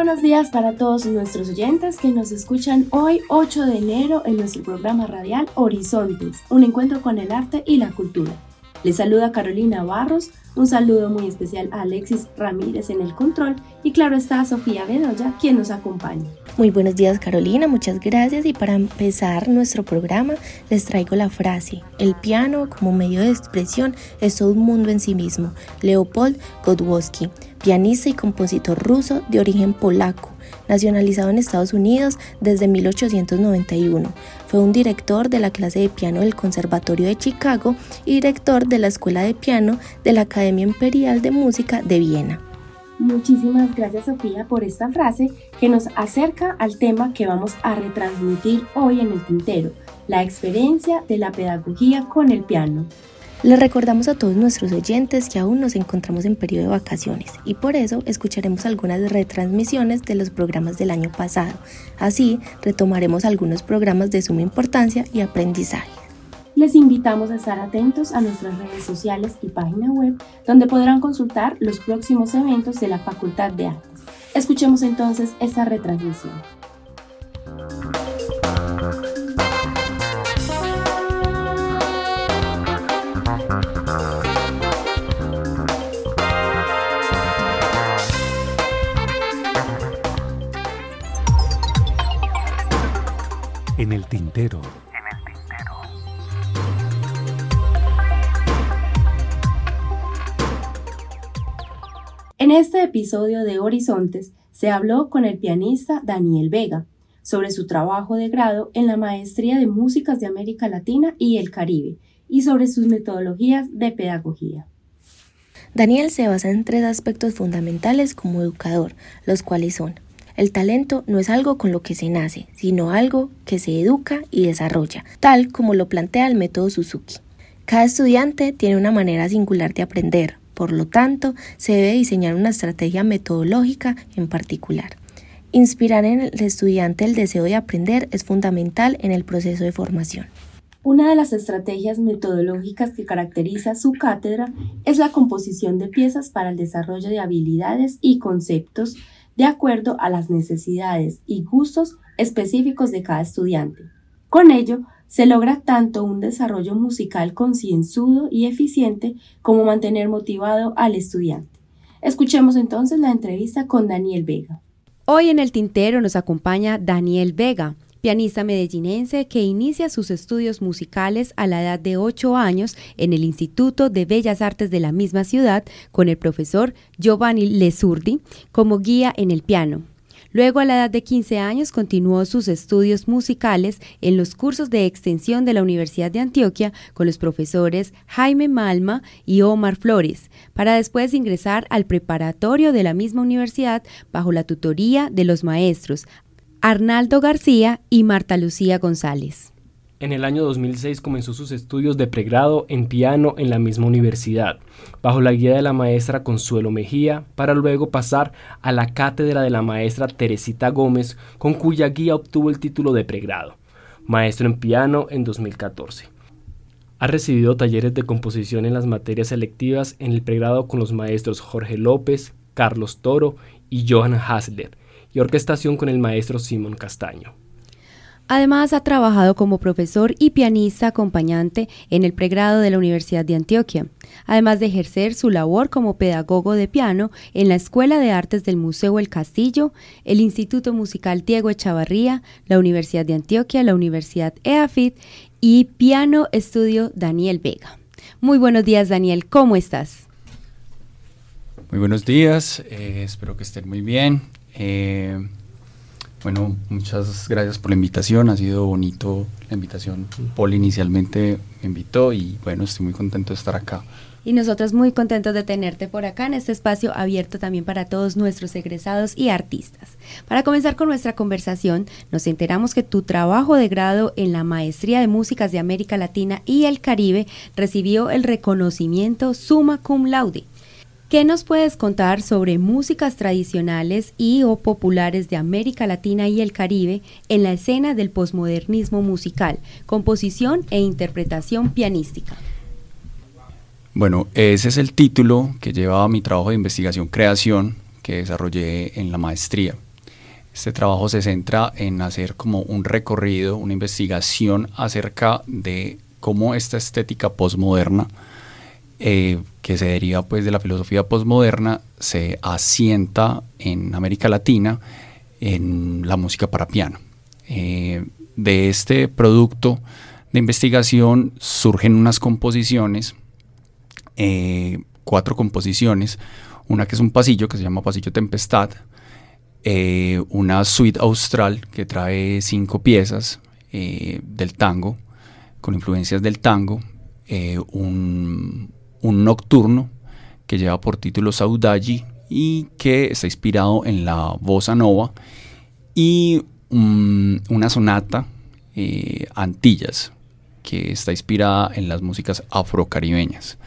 Buenos días para todos nuestros oyentes que nos escuchan hoy 8 de enero en nuestro programa radial Horizontes, un encuentro con el arte y la cultura. Les saluda Carolina Barros, un saludo muy especial a Alexis Ramírez en el control y claro está Sofía Bedoya quien nos acompaña. Muy buenos días Carolina, muchas gracias y para empezar nuestro programa les traigo la frase, el piano como medio de expresión es todo un mundo en sí mismo, Leopold Godwowski pianista y compositor ruso de origen polaco, nacionalizado en Estados Unidos desde 1891. Fue un director de la clase de piano del Conservatorio de Chicago y director de la Escuela de Piano de la Academia Imperial de Música de Viena. Muchísimas gracias Sofía por esta frase que nos acerca al tema que vamos a retransmitir hoy en el tintero, la experiencia de la pedagogía con el piano. Les recordamos a todos nuestros oyentes que aún nos encontramos en periodo de vacaciones y por eso escucharemos algunas retransmisiones de los programas del año pasado. Así retomaremos algunos programas de suma importancia y aprendizaje. Les invitamos a estar atentos a nuestras redes sociales y página web donde podrán consultar los próximos eventos de la Facultad de Artes. Escuchemos entonces esta retransmisión. En el tintero. En este episodio de Horizontes se habló con el pianista Daniel Vega sobre su trabajo de grado en la Maestría de Músicas de América Latina y el Caribe y sobre sus metodologías de pedagogía. Daniel se basa en tres aspectos fundamentales como educador, los cuales son el talento no es algo con lo que se nace, sino algo que se educa y desarrolla, tal como lo plantea el método Suzuki. Cada estudiante tiene una manera singular de aprender, por lo tanto, se debe diseñar una estrategia metodológica en particular. Inspirar en el estudiante el deseo de aprender es fundamental en el proceso de formación. Una de las estrategias metodológicas que caracteriza su cátedra es la composición de piezas para el desarrollo de habilidades y conceptos de acuerdo a las necesidades y gustos específicos de cada estudiante. Con ello, se logra tanto un desarrollo musical concienzudo y eficiente como mantener motivado al estudiante. Escuchemos entonces la entrevista con Daniel Vega. Hoy en el tintero nos acompaña Daniel Vega, pianista medellinense que inicia sus estudios musicales a la edad de 8 años en el Instituto de Bellas Artes de la misma ciudad con el profesor Giovanni Lesurdi como guía en el piano. Luego, a la edad de 15 años, continuó sus estudios musicales en los cursos de extensión de la Universidad de Antioquia con los profesores Jaime Malma y Omar Flores, para después ingresar al preparatorio de la misma universidad bajo la tutoría de los maestros Arnaldo García y Marta Lucía González. En el año 2006 comenzó sus estudios de pregrado en piano en la misma universidad, bajo la guía de la maestra Consuelo Mejía, para luego pasar a la cátedra de la maestra Teresita Gómez, con cuya guía obtuvo el título de pregrado, maestro en piano en 2014. Ha recibido talleres de composición en las materias selectivas en el pregrado con los maestros Jorge López, Carlos Toro y Johan Hasler, y orquestación con el maestro Simón Castaño. Además, ha trabajado como profesor y pianista acompañante en el pregrado de la Universidad de Antioquia, además de ejercer su labor como pedagogo de piano en la Escuela de Artes del Museo El Castillo, el Instituto Musical Diego Echavarría, la Universidad de Antioquia, la Universidad EAFIT y Piano Estudio Daniel Vega. Muy buenos días, Daniel, ¿cómo estás? Muy buenos días, eh, espero que estén muy bien. Eh, bueno, muchas gracias por la invitación, ha sido bonito la invitación. Paul inicialmente me invitó y bueno, estoy muy contento de estar acá. Y nosotros muy contentos de tenerte por acá en este espacio abierto también para todos nuestros egresados y artistas. Para comenzar con nuestra conversación, nos enteramos que tu trabajo de grado en la Maestría de Músicas de América Latina y el Caribe recibió el reconocimiento Summa Cum Laude. ¿Qué nos puedes contar sobre músicas tradicionales y o populares de América Latina y el Caribe en la escena del posmodernismo musical, composición e interpretación pianística? Bueno, ese es el título que lleva mi trabajo de investigación-creación que desarrollé en la maestría. Este trabajo se centra en hacer como un recorrido, una investigación acerca de cómo esta estética postmoderna, eh, que se deriva pues de la filosofía postmoderna, se asienta en América Latina en la música para piano. Eh, de este producto de investigación surgen unas composiciones eh, cuatro composiciones, una que es un pasillo que se llama Pasillo Tempestad, una suite austral que trae cinco piezas del tango, con influencias del tango, un, nocturno que lleva por título Saudagi y que está inspirado en la bossa nova, y una sonata Antillas, que está inspirada en las músicas afrocaribeñas.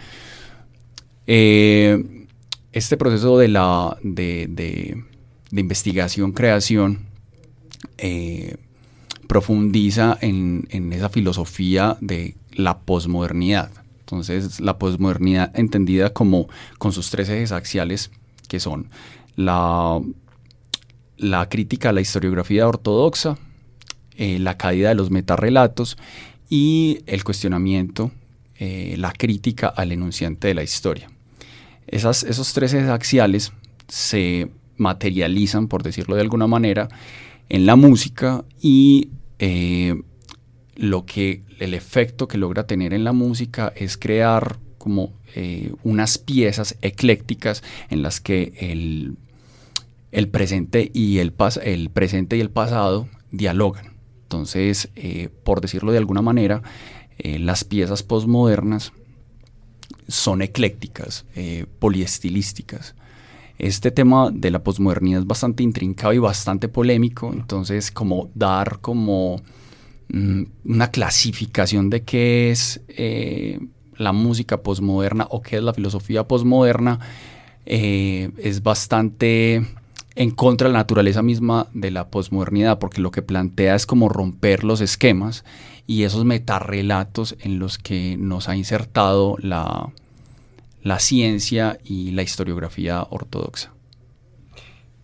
Eh, este proceso de, la, de, investigación, creación, eh, profundiza en, esa filosofía de la posmodernidad. Entonces, la posmodernidad entendida como con sus tres ejes axiales, que son la, la crítica a la historiografía ortodoxa, eh, la caída de los metarrelatos y el cuestionamiento, la crítica al enunciante de la historia. Esos tres ejes axiales se materializan, por decirlo de alguna manera, en la música y eh, lo que el efecto que logra tener en la música es crear como eh, unas piezas eclécticas en las que el, presente y el, el presente y el pasado dialogan. Entonces, eh, por decirlo de alguna manera, las piezas postmodernas son eclécticas, eh, poliestilísticas. Este tema de la posmodernidad es bastante intrincado y bastante polémico, entonces como dar como una clasificación de qué es eh, la música posmoderna o qué es la filosofía posmoderna eh, es bastante en contra de la naturaleza misma de la posmodernidad, porque lo que plantea es como romper los esquemas y esos metarrelatos en los que nos ha insertado la, la ciencia y la historiografía ortodoxa.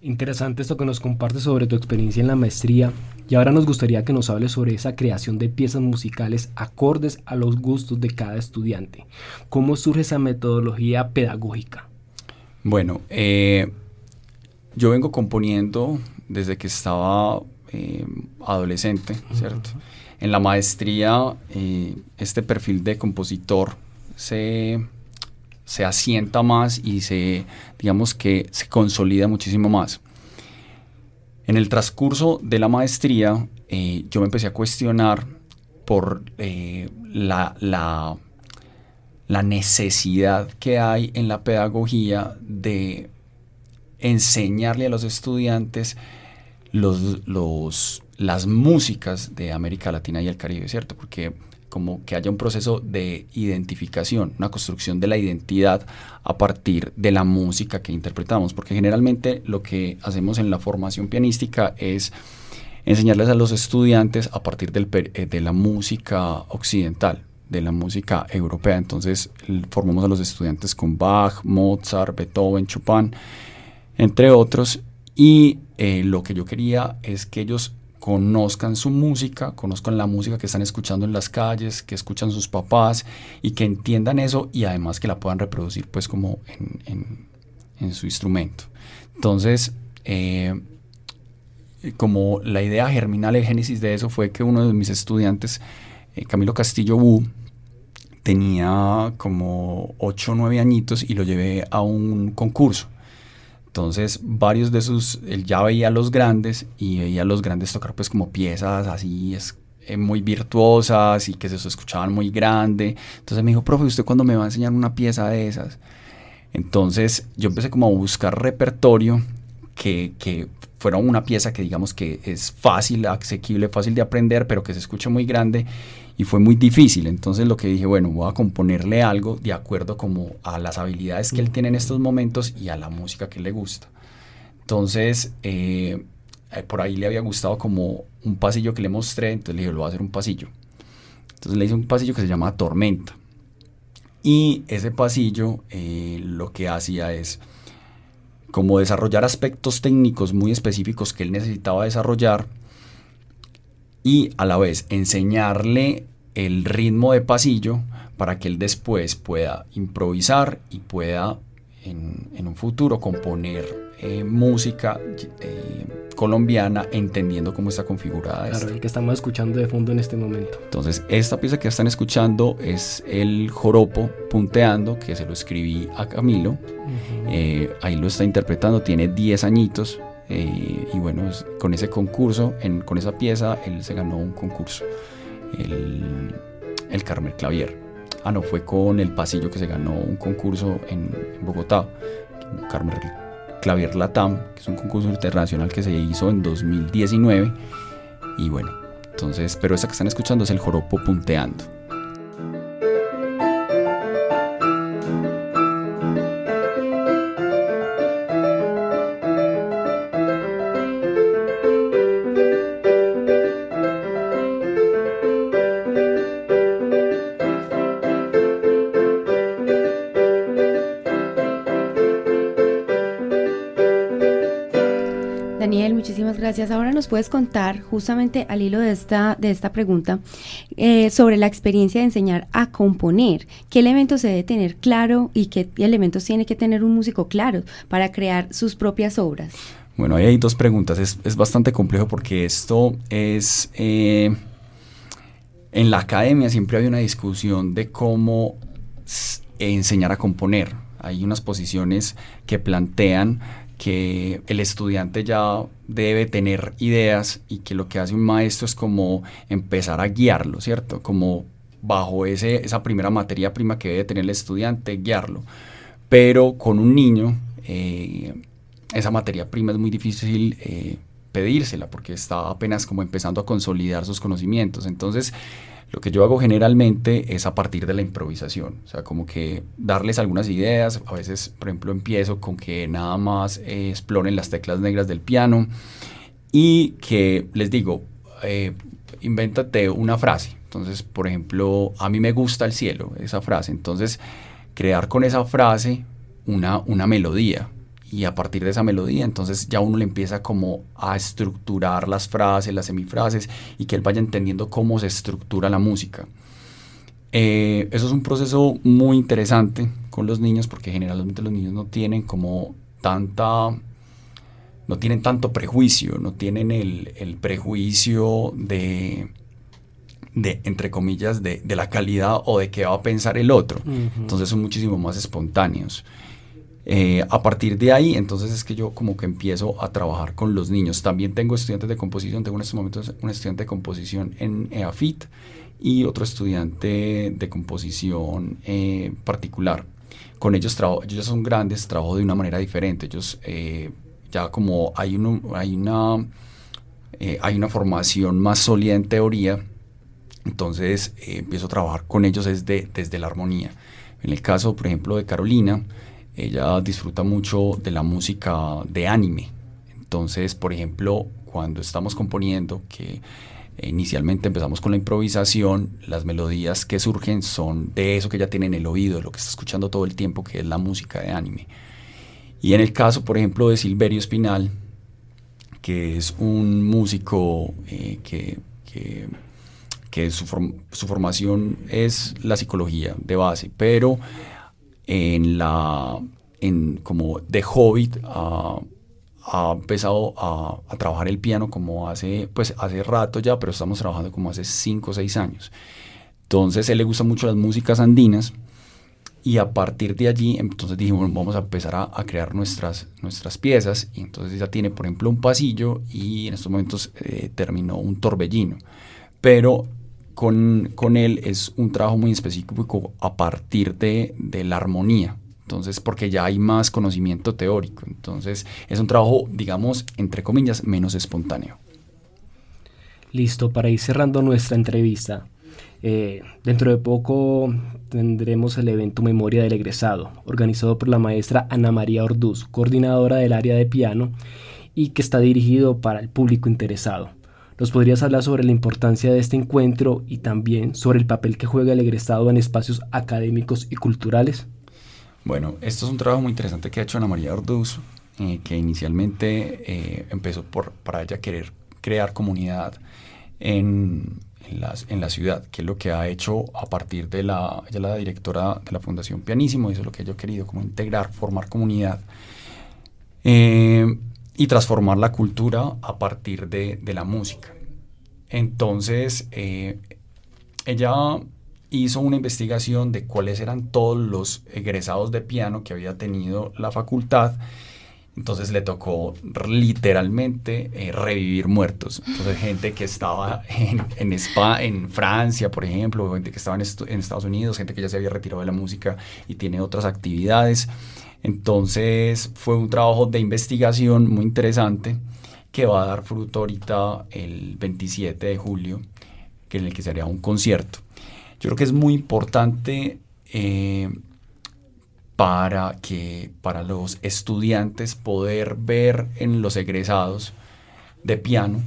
Interesante esto que nos compartes sobre tu experiencia en la maestría y ahora nos gustaría que nos hables sobre esa creación de piezas musicales acordes a los gustos de cada estudiante. ¿Cómo surge esa metodología pedagógica? Bueno, eh, yo vengo componiendo desde que estaba eh, adolescente, ¿cierto? En la maestría, eh, este perfil de compositor se, se, asienta más y se, digamos que se consolida muchísimo más. En el transcurso de la maestría, eh, yo me empecé a cuestionar por eh, la, la, la necesidad que hay en la pedagogía de enseñarle a los estudiantes los, los, las músicas de América Latina y el Caribe, ¿cierto? Porque como que haya un proceso de identificación, una construcción de la identidad a partir de la música que interpretamos, porque generalmente lo que hacemos en la formación pianística es enseñarles a los estudiantes a partir eh, de la música occidental, de la música europea. Entonces formamos a los estudiantes con Bach, Mozart, Beethoven, Chopin, entre otros, y eh, lo que yo quería es que ellos conozcan su música, conozcan la música que están escuchando en las calles, que escuchan sus papás y que entiendan eso y además que la puedan reproducir pues como en, su instrumento. Entonces, eh, como la idea germinal, el génesis de eso fue que uno de mis estudiantes, eh, Camilo Castillo Wu, tenía como 8 o 9 añitos y lo llevé a un concurso. Entonces, varios de sus, él ya veía a los grandes y veía a los grandes tocar pues como piezas así, es, eh, muy virtuosas y que se escuchaban muy grande. Entonces me dijo, profe, ¿usted cuándo me va a enseñar una pieza de esas? Entonces yo empecé como a buscar repertorio que, que fuera una pieza que digamos que es fácil, asequible, fácil de aprender, pero que se escucha muy grande y fue muy difícil. Entonces lo que dije, bueno, voy a componerle algo de acuerdo como a las habilidades que él tiene en estos momentos y a la música que le gusta. Entonces, eh, eh, por ahí le había gustado como un pasillo que le mostré, entonces le dije, lo voy a hacer un pasillo. Entonces le hice un pasillo que se llama Tormenta. Y ese pasillo eh, lo que hacía es como desarrollar aspectos técnicos muy específicos que él necesitaba desarrollar y a la vez enseñarle el ritmo de pasillo para que él después pueda improvisar y pueda en, un futuro componer eh, música eh, colombiana entendiendo cómo está configurada. Claro, el que estamos escuchando de fondo en este momento. Entonces, esta pieza que están escuchando es el joropo punteando, que se lo escribí a Camilo. Eh, ahí lo está interpretando, tiene 10 añitos. Eh, y bueno, con ese concurso, con esa pieza, él se ganó un concurso, el, el Carmen Clavier. Ah, no, fue con el pasillo que se ganó un concurso en, en Bogotá, Carmen Clavier Latam, que es un concurso internacional que se hizo en 2019. Y bueno, entonces, pero esta que están escuchando es el joropo punteando. Gracias. Ahora nos puedes contar, justamente al hilo de esta, de esta pregunta, eh, sobre la experiencia de enseñar a componer. ¿Qué elementos se debe tener claro y qué elementos tiene que tener un músico claro para crear sus propias obras? Bueno, ahí hay dos preguntas. Es, bastante complejo porque esto es... Eh, en la academia siempre hay una discusión de cómo enseñar a componer. Hay unas posiciones que plantean que el estudiante ya debe tener ideas y que lo que hace un maestro es como empezar a guiarlo, ¿cierto? Como bajo ese, esa primera materia prima que debe tener el estudiante, guiarlo. Pero con un niño, eh, esa materia prima es muy difícil eh, pedírsela porque está apenas como empezando a consolidar sus conocimientos. Entonces, lo que yo hago generalmente es a partir de la improvisación, o sea, como que darles algunas ideas, a veces, por ejemplo, empiezo con que nada más eh, exploren las teclas negras del piano y que les digo, eh, invéntate una frase. Entonces, por ejemplo, a mí me gusta el cielo, esa frase. Entonces, crear con esa frase una, una melodía y a partir de esa melodía entonces ya uno le empieza como a estructurar las frases, las semifrases y que él vaya entendiendo cómo se estructura la música. Eh, eso es un proceso muy interesante con los niños porque generalmente los niños no tienen como tanta, no tienen tanto prejuicio, no tienen el, prejuicio de, de, entre comillas, de, la calidad o de qué va a pensar el otro. Entonces son muchísimo más espontáneos. Eh, a partir de ahí, entonces es que yo como que empiezo a trabajar con los niños. También tengo estudiantes de composición, tengo en estos momentos un estudiante de composición en EAFIT y otro estudiante de composición eh, particular. Con ellos trabajo, ellos son grandes, trabajo de una manera diferente. Ellos eh, ya como hay, uno, hay, una, hay una formación más sólida en teoría, entonces empiezo a trabajar con ellos desde, desde la armonía. En el caso, por ejemplo, de Carolina, ella disfruta mucho de la música de anime. Entonces, por ejemplo, cuando estamos componiendo, que inicialmente empezamos con la improvisación, las melodías que surgen son de eso que ella tiene en el oído, lo que está escuchando todo el tiempo, que es la música de anime. Y en el caso, por ejemplo, de Silverio Espinal, que es un músico eh, que, que, su, formación es la psicología de base, pero en la, en como de Hobbit ha, empezado a, trabajar el piano como hace, pues hace rato ya, pero estamos trabajando como hace 5 o 6 años. Entonces, él le gusta mucho las músicas andinas y a partir de allí, entonces dijimos, vamos a empezar a, crear nuestras, nuestras piezas. Y entonces ya tiene, por ejemplo, un pasillo y en estos momentos eh, terminó un torbellino. Pero con, él es un trabajo muy específico a partir de, de la armonía. Entonces, porque ya hay más conocimiento teórico. Entonces, es un trabajo, digamos, entre comillas, menos espontáneo. Listo, para ir cerrando nuestra entrevista, eh, dentro de poco tendremos el evento Memoria del Egresado, organizado por la maestra Ana María Orduz, coordinadora del área de piano y que está dirigido para el público interesado. ¿Nos podrías hablar sobre la importancia de este encuentro y también sobre el papel que juega el egresado en espacios académicos y culturales? Bueno, esto es un trabajo muy interesante que ha hecho Ana María Orduz, eh, que inicialmente eh, empezó por, para ella querer crear comunidad en, en, la ciudad, que es lo que ha hecho a partir de la, ella la directora de la Fundación Pianísimo, eso es lo que yo he querido, como integrar, formar comunidad eh, y transformar la cultura a partir de, la música. Entonces, eh, ella hizo una investigación de cuáles eran todos los egresados de piano que había tenido la facultad entonces le tocó literalmente eh, revivir muertos. Entonces gente que estaba en, en, Spa, en Francia, por ejemplo, gente que estaba en, Estados Unidos, gente que ya se había retirado de la música y tiene otras actividades. Entonces fue un trabajo de investigación muy interesante que va a dar fruto ahorita el 27 de julio, en el que se haría un concierto. Yo creo que es muy importante eh, para que para los estudiantes poder ver en los egresados de piano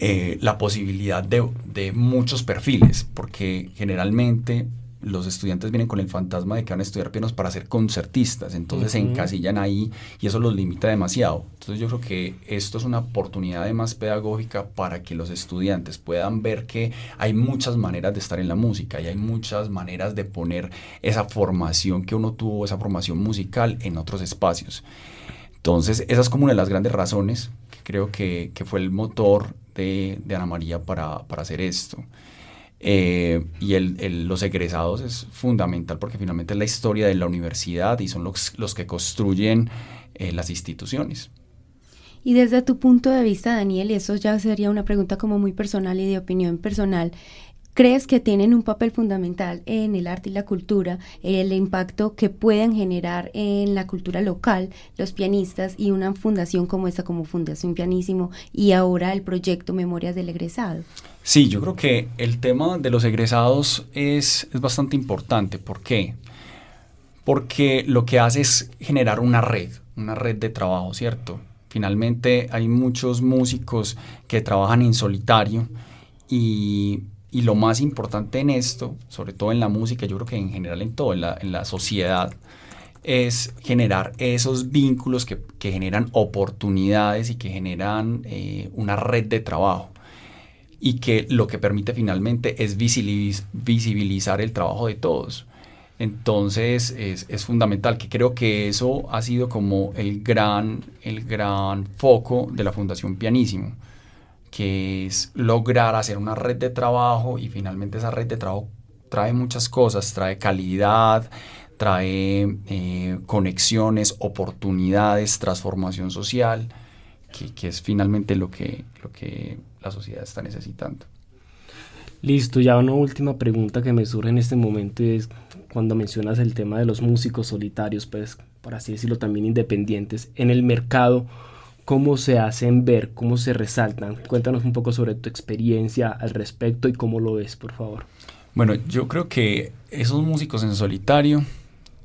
eh, la posibilidad de, muchos perfiles, porque generalmente los estudiantes vienen con el fantasma de que van a estudiar pianos para ser concertistas, entonces se encasillan ahí y eso los limita demasiado. Entonces yo creo que esto es una oportunidad además pedagógica para que los estudiantes puedan ver que hay muchas maneras de estar en la música y hay muchas maneras de poner esa formación que uno tuvo, esa formación musical en otros espacios. Entonces esa es como una de las grandes razones que creo que, que fue el motor de, de Ana María para, para hacer esto. Eh, y el, los egresados es fundamental porque finalmente es la historia de la universidad y son los, los que construyen eh, las instituciones. Y desde tu punto de vista, Daniel, y eso ya sería una pregunta como muy personal y de opinión personal, ¿Crees que tienen un papel fundamental en el arte y la cultura, el impacto que pueden generar en la cultura local los pianistas y una fundación como esta, como Fundación Pianísimo, y ahora el proyecto Memorias del Egresado? Sí, yo creo que el tema de los egresados es, es bastante importante. ¿Por qué? Porque lo que hace es generar una red, una red de trabajo, ¿cierto? Finalmente hay muchos músicos que trabajan en solitario y y lo más importante en esto, sobre todo en la música, yo creo que en general en todo, en la, sociedad, es generar esos vínculos que, generan oportunidades y que generan eh, una red de trabajo y que lo que permite finalmente es visibilizar el trabajo de todos. Entonces es, es, fundamental, que creo que eso ha sido como el gran, el gran foco de la Fundación Pianísimo que es lograr hacer una red de trabajo y finalmente esa red de trabajo trae muchas cosas, trae calidad, trae eh, conexiones, oportunidades, transformación social, que, es finalmente lo que, lo que la sociedad está necesitando. Listo, ya una última pregunta que me surge en este momento es cuando mencionas el tema de los músicos solitarios, pues por así decirlo también independientes, en el mercado, cómo se hacen ver, cómo se resaltan. Cuéntanos un poco sobre tu experiencia al respecto y cómo lo ves, por favor. Bueno, yo creo que esos músicos en solitario,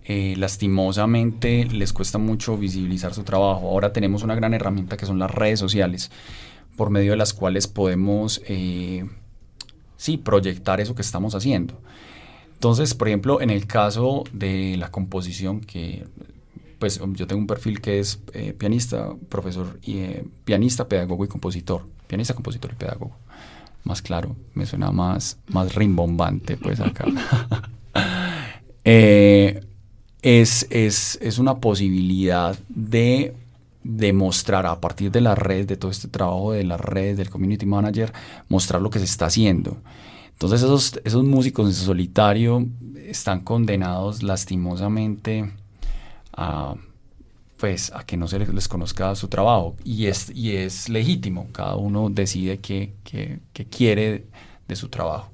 eh, lastimosamente, les cuesta mucho visibilizar su trabajo. Ahora tenemos una gran herramienta que son las redes sociales, por medio de las cuales podemos, eh, sí, proyectar eso que estamos haciendo. Entonces, por ejemplo, en el caso de la composición, que pues um, yo tengo un perfil que es eh, pianista, profesor, y, eh, pianista, pedagogo y compositor. Pianista, compositor y pedagogo. Más claro, me suena más, más rimbombante, pues acá. Eh, es, es, es, una posibilidad de demostrar a partir de la red, de todo este trabajo de las redes, del community manager, mostrar lo que se está haciendo. Entonces esos, esos músicos en solitario están condenados lastimosamente a, pues, a que no se les, conozca su trabajo y es, y es legítimo, cada uno decide qué, qué, qué quiere de su trabajo.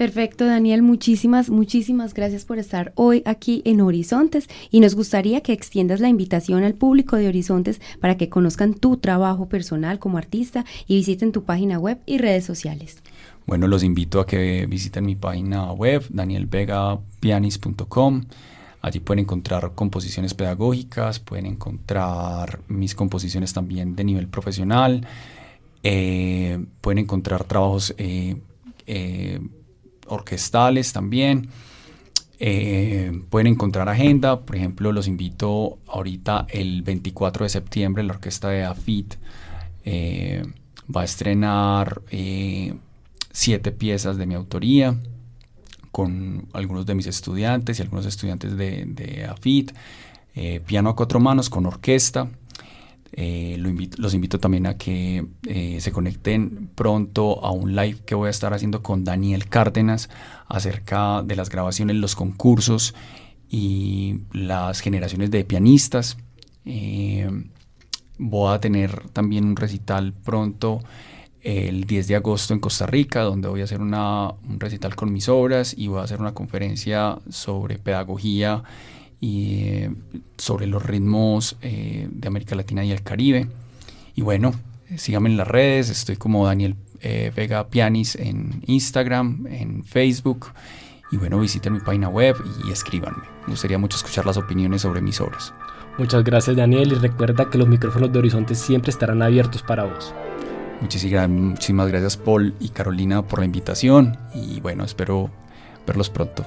Perfecto, Daniel. Muchísimas, muchísimas gracias por estar hoy aquí en Horizontes y nos gustaría que extiendas la invitación al público de Horizontes para que conozcan tu trabajo personal como artista y visiten tu página web y redes sociales. Bueno, los invito a que visiten mi página web, danielvegapianis.com. Allí pueden encontrar composiciones pedagógicas, pueden encontrar mis composiciones también de nivel profesional, eh, pueden encontrar trabajos eh, eh, orquestales también. Pueden encontrar agenda, por ejemplo, los invito ahorita el 24 de septiembre, la orquesta de AFIT va a estrenar siete piezas de mi autoría con algunos de mis estudiantes y algunos estudiantes de, de AFIT, piano a cuatro manos con orquesta, eh, los invito también a que eh, se conecten pronto a un live que voy a estar haciendo con Daniel Cárdenas acerca de las grabaciones, los concursos y las generaciones de pianistas. Eh, voy a tener también un recital pronto el 10 de agosto en Costa Rica, donde voy a hacer un recital con mis obras y voy a hacer una conferencia sobre pedagogía y eh, sobre los ritmos eh, de América Latina y el Caribe. Y bueno, síganme en las redes, estoy como Daniel eh, Vega Pianis en Instagram, en Facebook. Y bueno, visiten mi página web y escríbanme. Me gustaría mucho escuchar las opiniones sobre mis obras. Muchas gracias Daniel y recuerda que los micrófonos de Horizonte siempre estarán abiertos para vos. Muchísimas gracias Paul y Carolina por la invitación y bueno, espero verlos pronto.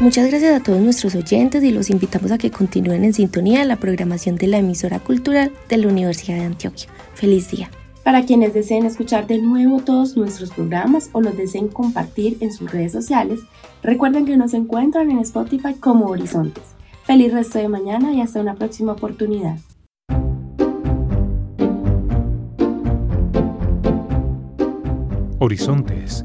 Muchas gracias a todos nuestros oyentes y los invitamos a que continúen en sintonía de la programación de la emisora cultural de la Universidad de Antioquia. Feliz día. Para quienes deseen escuchar de nuevo todos nuestros programas o los deseen compartir en sus redes sociales, recuerden que nos encuentran en Spotify como Horizontes. Feliz resto de mañana y hasta una próxima oportunidad. Horizontes